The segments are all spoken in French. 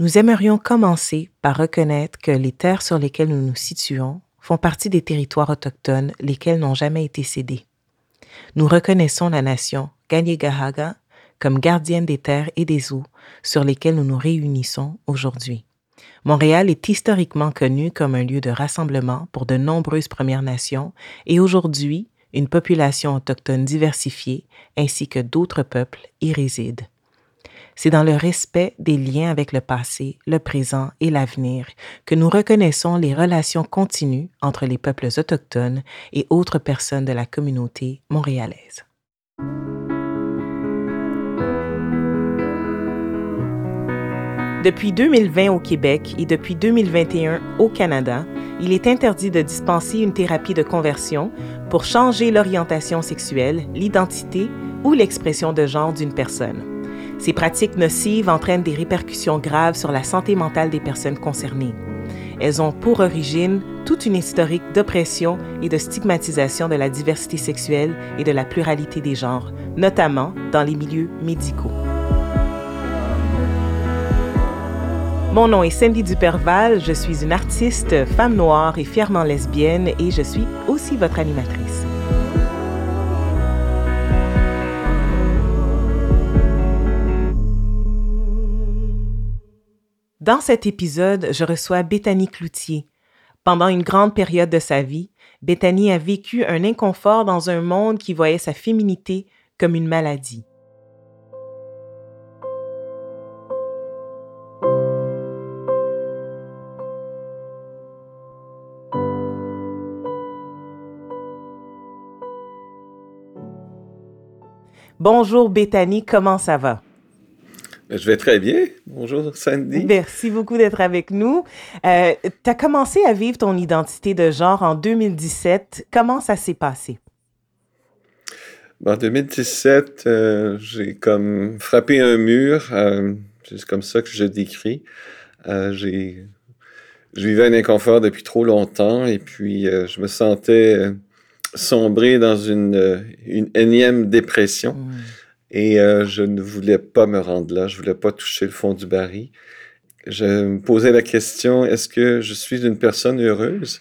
nous aimerions commencer par reconnaître que les terres sur lesquelles nous nous situons font partie des territoires autochtones lesquels n'ont jamais été cédés. Nous reconnaissons la nation Gahaga comme gardienne des terres et des eaux sur lesquelles nous nous réunissons aujourd'hui. Montréal est historiquement connu comme un lieu de rassemblement pour de nombreuses Premières Nations et aujourd'hui, une population autochtone diversifiée ainsi que d'autres peuples y résident. C'est dans le respect des liens avec le passé, le présent et l'avenir que nous reconnaissons les relations continues entre les peuples autochtones et autres personnes de la communauté montréalaise. Depuis 2020 au Québec et depuis 2021 au Canada, il est interdit de dispenser une thérapie de conversion pour changer l'orientation sexuelle, l'identité ou l'expression de genre d'une personne. Ces pratiques nocives entraînent des répercussions graves sur la santé mentale des personnes concernées. Elles ont pour origine toute une historique d'oppression et de stigmatisation de la diversité sexuelle et de la pluralité des genres, notamment dans les milieux médicaux. Mon nom est Cindy Duperval, je suis une artiste, femme noire et fièrement lesbienne et je suis aussi votre animatrice. Dans cet épisode, je reçois Bethany Cloutier. Pendant une grande période de sa vie, Bethany a vécu un inconfort dans un monde qui voyait sa féminité comme une maladie. Bonjour Bethany, comment ça va? Je vais très bien. Bonjour Sandy. Merci beaucoup d'être avec nous. Euh, tu as commencé à vivre ton identité de genre en 2017. Comment ça s'est passé? En 2017, euh, j'ai comme frappé un mur. Euh, c'est comme ça que je décris. j'ai, je vivais un inconfort depuis trop longtemps et puis je me sentais sombré dans une, euh, une énième dépression. Hmm. Et euh, je ne voulais pas me rendre là, je voulais pas toucher le fond du baril. Je me posais la question, est-ce que je suis une personne heureuse?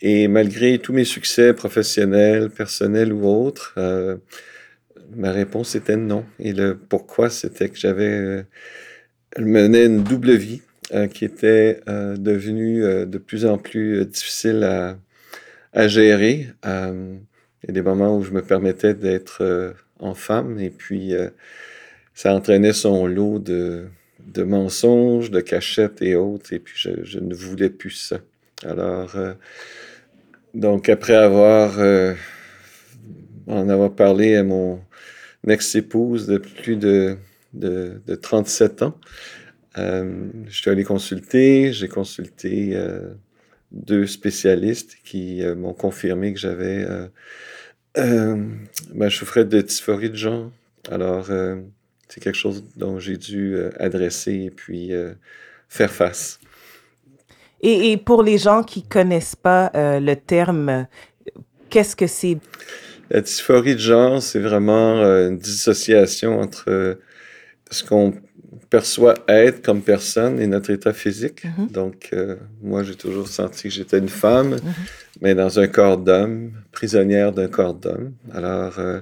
Et malgré tous mes succès professionnels, personnels ou autres, euh, ma réponse était non. Et le pourquoi, c'était que j'avais je menais une double vie qui était devenue de plus en plus difficile à, à gérer. Euh, il y a des moments où je me permettais d'être euh, en femme et puis euh, ça entraînait son lot de, de, mensonges, de cachettes et autres et puis je, ne voulais plus ça. Alors, donc après avoir, en avoir parlé à mon ex-épouse de plus de, de, de 37 ans, je suis allé consulter, j'ai consulté deux spécialistes qui euh, m'ont confirmé que j'avais. Euh, euh, ben, je souffrais de dysphorie de genre. Alors, c'est quelque chose dont j'ai dû adresser et puis faire face. Et, pour les gens qui connaissent pas le terme, qu'est-ce que c'est? La dysphorie de genre, c'est vraiment une dissociation entre ce qu'on perçoit être comme personne et notre état physique. Mhm. Donc, euh, moi, j'ai toujours senti que j'étais une femme, mhm. mais dans un corps d'homme, prisonnière d'un corps d'homme. Alors, euh,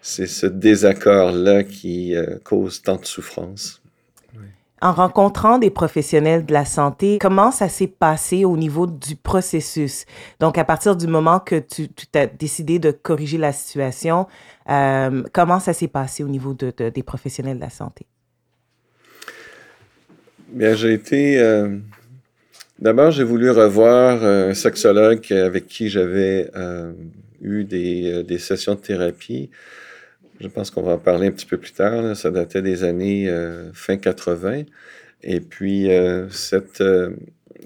c'est ce désaccord-là qui euh, cause tant de souffrance. En rencontrant des professionnels de la santé, comment ça s'est passé au niveau du processus? Donc, à partir du moment que tu, as décidé de corriger la situation, comment ça s'est passé au niveau des professionnels de la santé? Bien, j'ai été. Euh, d'abord, j'ai voulu revoir euh, un sexologue avec qui j'avais euh, eu des, sessions de thérapie. Je pense qu'on va en parler un petit peu plus tard. Ça datait des années fin 80. Et puis, cette,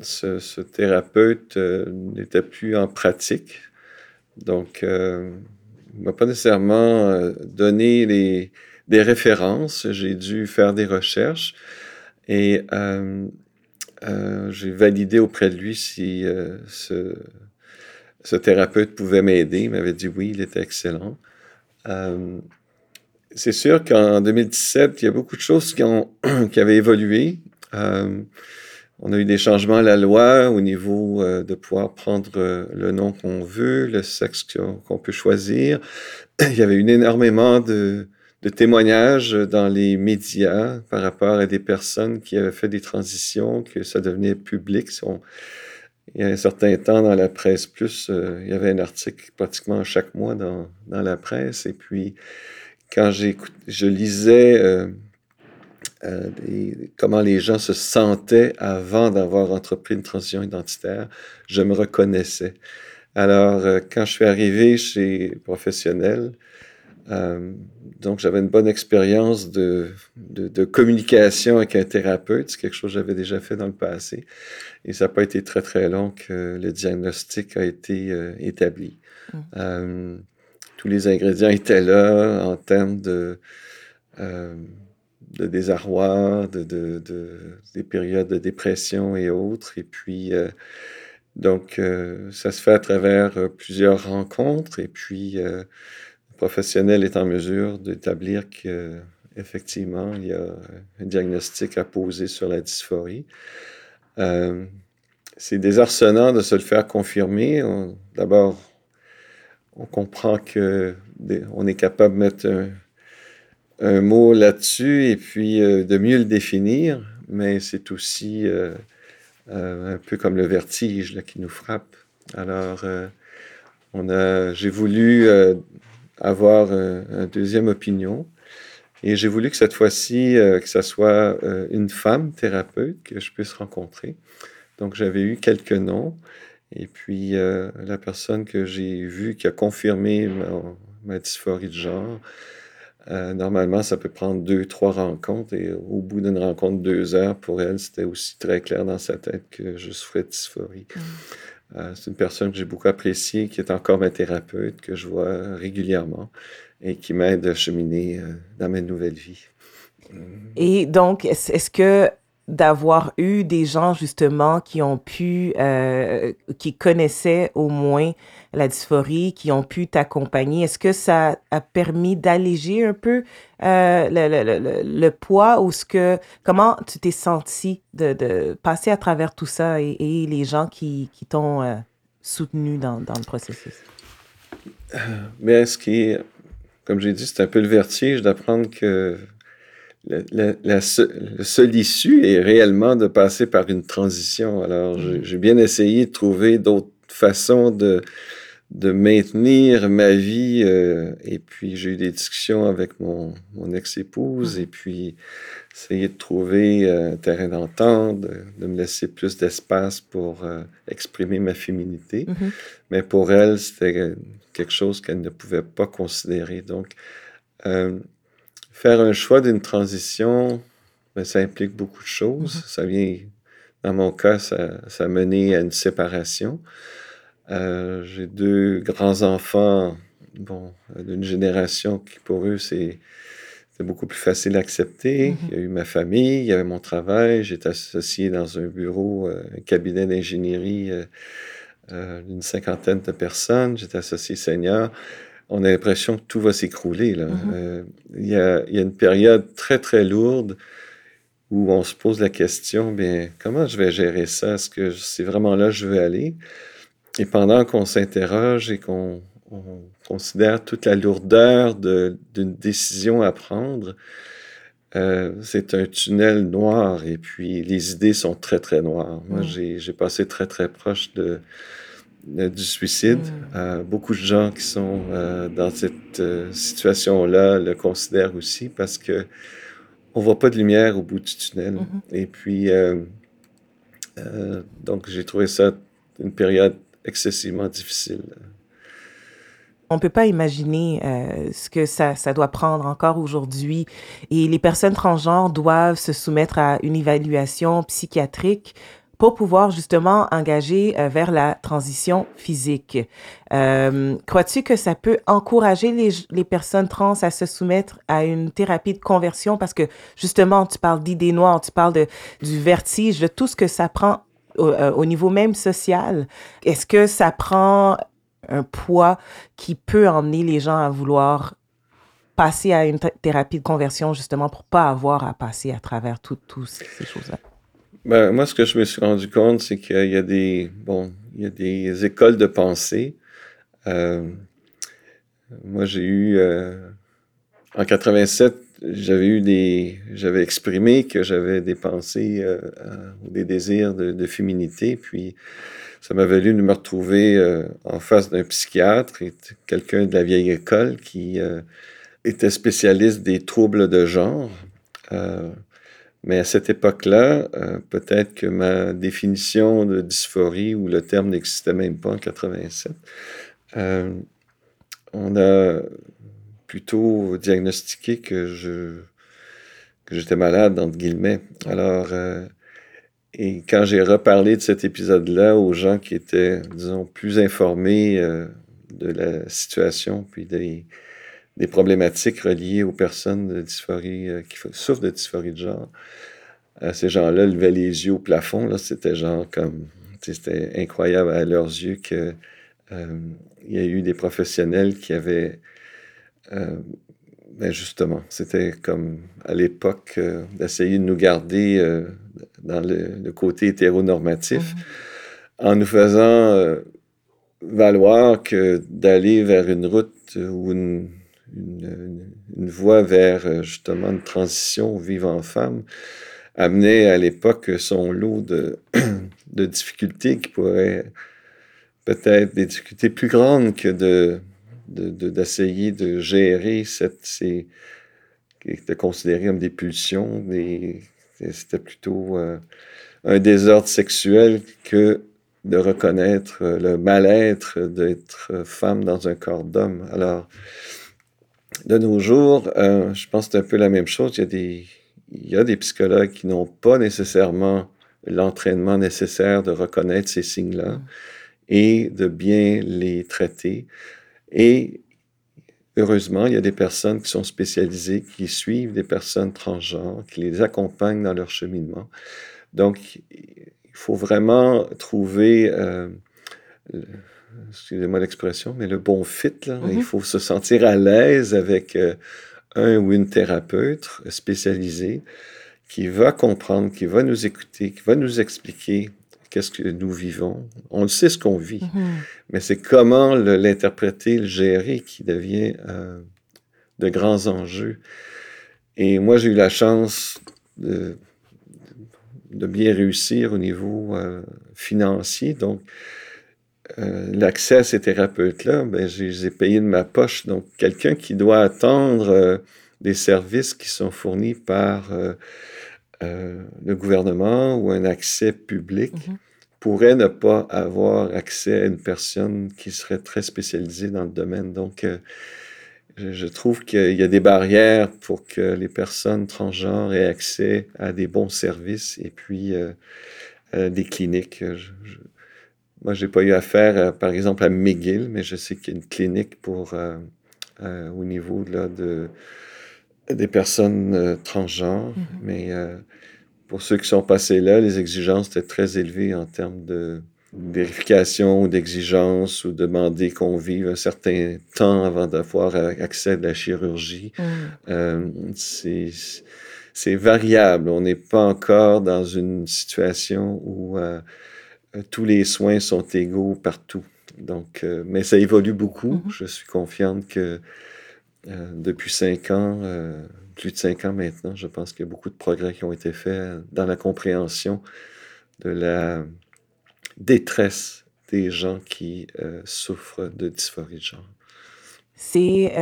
ce, ce, thérapeute n'était plus en pratique. Donc, il ne m'a pas nécessairement donné les, des références. J'ai dû faire des recherches. Et euh, euh, j'ai validé auprès de lui si euh, ce, thérapeute pouvait m'aider. Il m'avait dit oui, il était excellent. c'est sûr qu'en 2017, il y a beaucoup de choses qui, ont, qui avaient évolué. on a eu des changements à la loi au niveau de pouvoir prendre le nom qu'on veut, le sexe qu'on peut choisir. Il y avait eu énormément de, de témoignages dans les médias par rapport à des personnes qui avaient fait des transitions, que ça devenait public. il y a un certain temps dans la presse plus, euh, il y avait un article pratiquement chaque mois dans, dans la presse. Et puis, quand je lisais euh, euh, comment les gens se sentaient avant d'avoir entrepris une transition identitaire, je me reconnaissais. Alors, quand je suis arrivé chez Professionnel, euh, donc, j'avais une bonne expérience de, de, communication avec un thérapeute. C'est quelque chose que j'avais déjà fait dans le passé. Et ça n'a pas été très, très long que le diagnostic a été euh, établi. Mmh. Euh, tous les ingrédients étaient là en termes de, de désarroi, de, de, des périodes de dépression et autres. Et puis, donc, ça se fait à travers plusieurs rencontres. Et puis, professionnel est en mesure d'établir qu'effectivement, il y a un diagnostic à poser sur la dysphorie. Euh, c'est désarçonnant de se le faire confirmer. D'abord, on comprend que on est capable de mettre un, mot là-dessus et puis euh, de mieux le définir, mais c'est aussi euh, un peu comme le vertige qui nous frappe. Alors, on a, j'ai voulu avoir euh, une deuxième opinion. Et j'ai voulu que cette fois-ci, euh, que ce soit euh, une femme thérapeute que je puisse rencontrer. Donc, j'avais eu quelques noms. Et puis, la personne que j'ai vue qui a confirmé ma, dysphorie de genre, normalement, ça peut prendre deux, trois rencontres. Et au bout d'une rencontre, deux heures, pour elle, c'était aussi très clair dans sa tête que je souffrais de dysphorie. Mmh. Euh, c'est une personne que j'ai beaucoup appréciée, qui est encore ma thérapeute, que je vois régulièrement et qui m'aide à cheminer euh, dans ma nouvelle vie. Et donc, est-ce que d'avoir eu des gens justement qui ont pu, euh, qui connaissaient au moins la dysphorie, qui ont pu t'accompagner, est-ce que ça a permis d'alléger un peu euh, le, le, le, poids ou ce que, comment tu t'es senti de, de, passer à travers tout ça et, les gens qui, qui t'ont euh, soutenu dans, dans, le processus? Mais ce qui comme j'ai dit, c'est un peu le vertige d'apprendre que la, la, seule issue est réellement de passer par une transition. Alors, mm. j'ai bien essayé de trouver d'autres façons de, de maintenir ma vie. Euh, et puis, j'ai eu des discussions avec mon, mon ex-épouse mm. et puis essayer de trouver euh, un terrain d'entente, de, me laisser plus d'espace pour euh, exprimer ma féminité. Mm-hmm. Mais pour elle, c'était quelque chose qu'elle ne pouvait pas considérer. Donc, Faire un choix d'une transition, ben, ça implique beaucoup de choses. Mm-hmm. Ça vient, dans mon cas, ça, ça a mené à une séparation. Euh, j'ai deux grands-enfants, bon, d'une génération qui, pour eux, c'est beaucoup plus facile à accepter. Mm-hmm. Il y a eu ma famille, il y avait mon travail. J'étais associé dans un bureau, euh, un cabinet d'ingénierie euh, d'une cinquantaine de personnes. J'étais associé senior on a l'impression que tout va s'écrouler. Mm-hmm. Euh, il y, a, y, a, une période très, très lourde où on se pose la question, bien, comment je vais gérer ça? Est-ce que c'est vraiment là que je veux aller? Et pendant qu'on s'interroge et qu'on considère toute la lourdeur d'une décision à prendre, euh, c'est un tunnel noir et puis les idées sont très, très noires. Moi, mm. j'ai passé très, très proche de, du suicide. Mm. Euh, beaucoup de gens qui sont euh, dans cette situation-là le considèrent aussi parce que on voit pas de lumière au bout du tunnel. Mm-hmm. Et puis, donc, j'ai trouvé ça une période excessivement difficile. On ne peut pas imaginer ce que ça, ça, doit prendre encore aujourd'hui. Et les personnes transgenres doivent se soumettre à une évaluation psychiatrique pour pouvoir justement engager euh, vers la transition physique. Euh, Crois-tu que ça peut encourager les, personnes trans à se soumettre à une thérapie de conversion? Parce que justement, tu parles d'idées noires, tu parles de, du vertige, de tout ce que ça prend au, euh, au niveau même social. Est-ce que ça prend un poids qui peut emmener les gens à vouloir passer à une thérapie de conversion justement pour pas avoir à passer à travers toutes ces choses-là? Ben, moi, ce que je me suis rendu compte, c'est qu'il y a des, bon, il y a des écoles de pensée. Euh, moi, j'ai eu, euh, en 87, j'avais eu des, j'avais exprimé que j'avais des pensées euh, ou des désirs de, féminité, puis ça m'a valu de me retrouver en face d'un psychiatre quelqu'un de la vieille école qui était spécialiste des troubles de genre. Mais à cette époque-là, euh, peut-être que ma définition de dysphorie ou le terme n'existait même pas en 87. Euh, on a plutôt diagnostiqué que je j'étais malade entre guillemets. Alors euh, et quand j'ai reparlé de cet épisode-là aux gens qui étaient, disons, plus informés de la situation, puis des, des problématiques reliées aux personnes de dysphorie, euh, qui souffrent de dysphorie de genre. Euh, ces gens-là levaient les yeux au plafond. Là, c'était genre comme. C'était incroyable à leurs yeux qu'il euh, y a eu des professionnels qui avaient. ben justement, c'était comme à l'époque d'essayer de nous garder dans le, côté hétéronormatif mm-hmm. en nous faisant valoir que d'aller vers une route ou une, une, voie vers euh, justement une transition vivant femme amenait à l'époque son lot de, de, difficultés qui pourraient peut-être des difficultés plus grandes que de d'essayer de, gérer cette ces qui était considéré comme des pulsions c'était plutôt euh, un désordre sexuel que de reconnaître le mal-être d'être femme dans un corps d'homme. Alors de nos jours, euh, je pense que c'est un peu la même chose. Il y a des, il y a des psychologues qui n'ont pas nécessairement l'entraînement nécessaire de reconnaître ces signes-là mm. et de bien les traiter. Et heureusement, il y a des personnes qui sont spécialisées, qui suivent des personnes transgenres, qui les accompagnent dans leur cheminement. Donc, il faut vraiment trouver euh, excusez-moi l'expression, mais le bon fit, là, il mhm. faut se sentir à l'aise avec euh, un ou une thérapeute spécialisée qui va comprendre, qui va nous écouter, qui va nous expliquer qu'est-ce que nous vivons. On le sait ce qu'on vit, mhm. mais c'est comment l'interpréter, le, gérer qui devient euh, de grands enjeux. Et moi, j'ai eu la chance de, de, bien réussir au niveau euh, financier. Donc, euh, l'accès à ces thérapeutes-là, ben, je les ai payés de ma poche. Donc, quelqu'un qui doit attendre euh, des services qui sont fournis par euh, le gouvernement ou un accès public mm-hmm. pourrait ne pas avoir accès à une personne qui serait très spécialisée dans le domaine. Donc, je trouve qu'il y a des barrières pour que les personnes transgenres aient accès à des bons services et puis des cliniques. Moi, j'ai pas eu affaire, euh, par exemple, à McGill, mais je sais qu'il y a une clinique pour, euh, euh, au niveau là, de, des personnes transgenres. Mm-hmm. Mais pour ceux qui sont passés là, les exigences étaient très élevées en termes de vérification ou d'exigence ou demander qu'on vive un certain temps avant d'avoir accès à la chirurgie. Mm. c'est variable. On n'est pas encore dans une situation où euh, tous les soins sont égaux partout. Donc, euh, mais ça évolue beaucoup. Mm-hmm. Je suis confiante que euh, depuis cinq ans, plus de cinq ans maintenant, je pense qu'il y a beaucoup de progrès qui ont été faits dans la compréhension de la détresse des gens qui souffrent de dysphorie de genre. C'est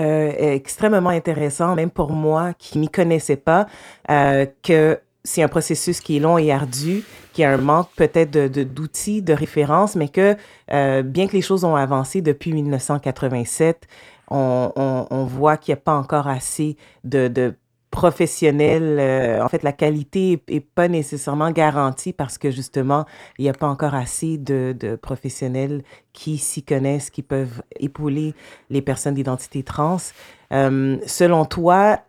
extrêmement intéressant, même pour moi qui m'y connaissais pas, que c'est un processus qui est long et ardu, qui a un manque peut-être de, d'outils, de, références, mais que euh, bien que les choses ont avancé depuis 1987, on, on, voit qu'il n'y a pas encore assez de, de professionnels. Euh, en fait, la qualité est, pas nécessairement garantie parce que justement, il n'y a pas encore assez de, de professionnels qui s'y connaissent, qui peuvent épauler les personnes d'identité trans. Euh, selon toi,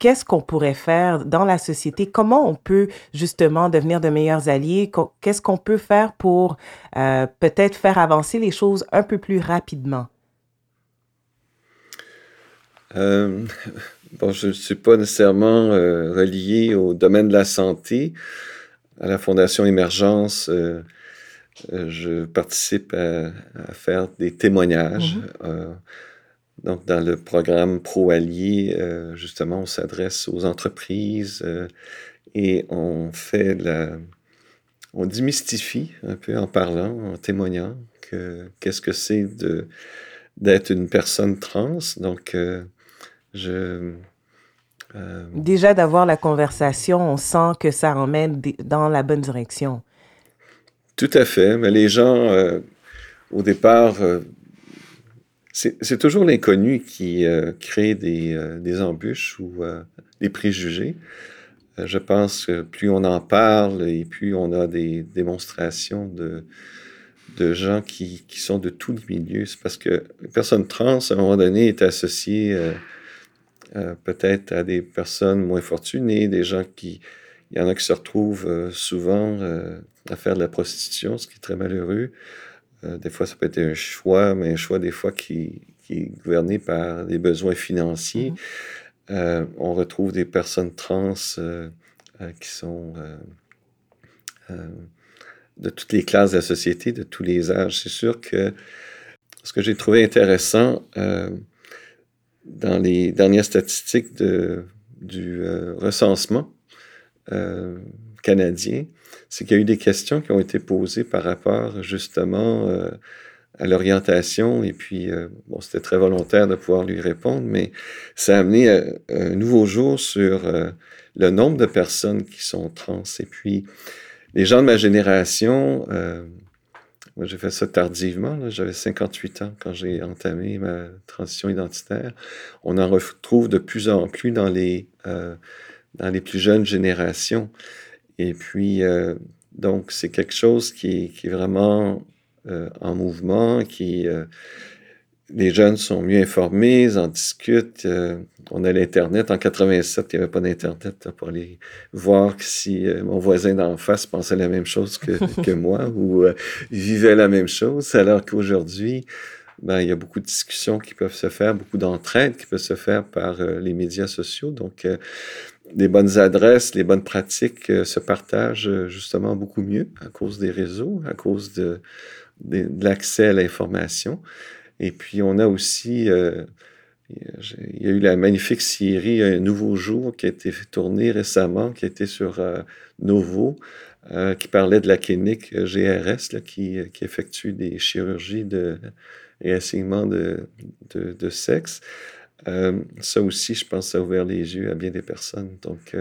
qu'est-ce qu'on pourrait faire dans la société? Comment on peut justement devenir de meilleurs alliés? Qu'est-ce qu'on peut faire pour euh, peut-être faire avancer les choses un peu plus rapidement? Euh, bon, je ne suis pas nécessairement euh, relié au domaine de la santé. à la Fondation Émergence, euh, je participe à, faire des témoignages. Mm-hmm. Donc, dans le programme Pro Allié, justement, on s'adresse aux entreprises et on fait la. On démystifie un peu en parlant, en témoignant, qu'est-ce que c'est de d'être une personne trans. Donc, je euh, Déjà d'avoir la conversation, on sent que ça emmène dans la bonne direction. Tout à fait. Mais les gens, euh, au départ, euh, c'est toujours l'inconnu qui crée des, des, embûches ou des préjugés. je pense que plus on en parle et plus on a des démonstrations de, gens qui, sont de tous les milieux, c'est parce que une personne trans, à un moment donné, est associée euh, peut-être à des personnes moins fortunées, des gens qui... Il y en a qui se retrouvent euh, souvent euh, à faire de la prostitution, ce qui est très malheureux. Des fois, ça peut être un choix, mais un choix des fois qui, qui est gouverné par des besoins financiers. Mm-hmm. on retrouve des personnes trans qui sont de toutes les classes de la société, de tous les âges. C'est sûr que ce que j'ai trouvé intéressant, dans les dernières statistiques de, du euh, recensement euh, canadien, c'est qu'il y a eu des questions qui ont été posées par rapport justement euh, à l'orientation et puis bon c'était très volontaire de pouvoir lui répondre mais ça a amené un nouveau jour sur le nombre de personnes qui sont trans et puis les gens de ma génération moi, j'ai fait ça tardivement. J'avais 58 ans quand j'ai entamé ma transition identitaire. On en retrouve de plus en plus dans les, euh, dans les plus jeunes générations. Et puis, euh, donc, c'est quelque chose qui, qui est vraiment euh, en mouvement, qui les jeunes sont mieux informés, ils en discutent. Euh, on a l'Internet. En 87, il n'y avait pas d'Internet pour aller voir si euh, mon voisin d'en face pensait la même chose que, que moi ou euh, vivait la même chose. Alors qu'aujourd'hui, ben, il y a beaucoup de discussions qui peuvent se faire, beaucoup d'entraide qui peuvent se faire par les médias sociaux. Donc, les bonnes adresses, les bonnes pratiques se partagent justement beaucoup mieux à cause des réseaux, à cause de, l'accès à l'information. Et puis, on a aussi, euh, il y a eu la magnifique série Un nouveau jour qui a été tournée récemment, qui a été sur euh, Novo, euh, qui parlait de la clinique GRS qui, effectue des chirurgies de de, de, de sexe. Ça aussi, je pense, ça a ouvert les yeux à bien des personnes. Donc,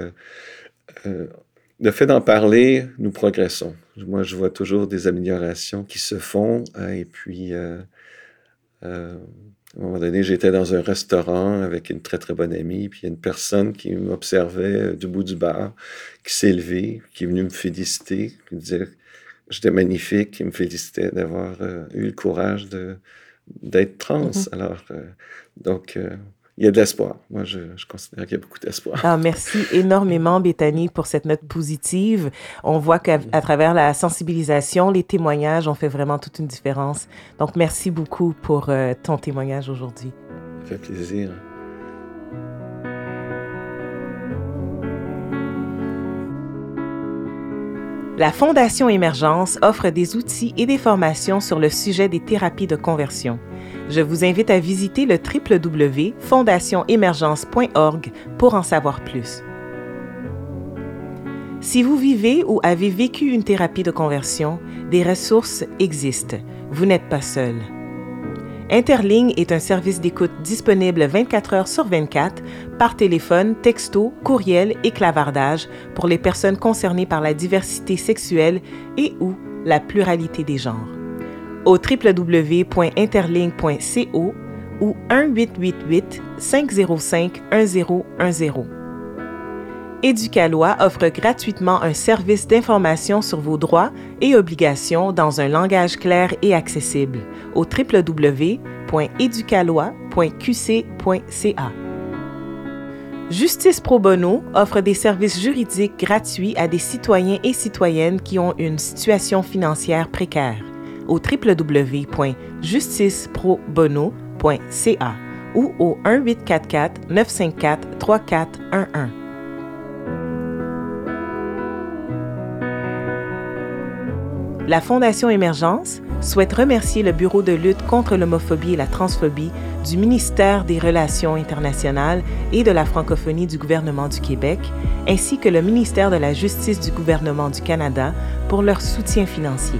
le fait d'en parler, nous progressons. Moi, je vois toujours des améliorations qui se font et puis euh, à un moment donné, j'étais dans un restaurant avec une très, très bonne amie, puis il y a une personne qui m'observait euh, du bout du bar, qui s'est levée, qui est venue me féliciter, qui me disait que j'étais magnifique, qui me félicitait d'avoir euh, eu le courage d'être trans. Mm-hmm. Alors, donc, il y a de l'espoir. Moi, je, considère qu'il y a beaucoup d'espoir. Ah, merci énormément, Bethany, pour cette note positive. On voit qu'à travers la sensibilisation, les témoignages ont fait vraiment toute une différence. Donc, merci beaucoup pour euh, ton témoignage aujourd'hui. Ça fait plaisir. La Fondation Émergence offre des outils et des formations sur le sujet des thérapies de conversion. Je vous invite à visiter le www.fondationemergence.org pour en savoir plus. Si vous vivez ou avez vécu une thérapie de conversion, des ressources existent. Vous n'êtes pas seul. Interligne est un service d'écoute disponible 24 heures sur 24 par téléphone, texto, courriel et clavardage pour les personnes concernées par la diversité sexuelle et ou la pluralité des genres au www.interligne.co ou 1-888-505-1010. Éducalois offre gratuitement un service d'information sur vos droits et obligations dans un langage clair et accessible au www.educalois.qc.ca. Justice Pro Bono offre des services juridiques gratuits à des citoyens et citoyennes qui ont une situation financière précaire au www.justiceprobono.ca ou au 1844 La Fondation Émergence souhaite remercier le Bureau de lutte contre l'homophobie et la transphobie du ministère des Relations internationales et de la francophonie du gouvernement du Québec, ainsi que le ministère de la Justice du gouvernement du Canada pour leur soutien financier.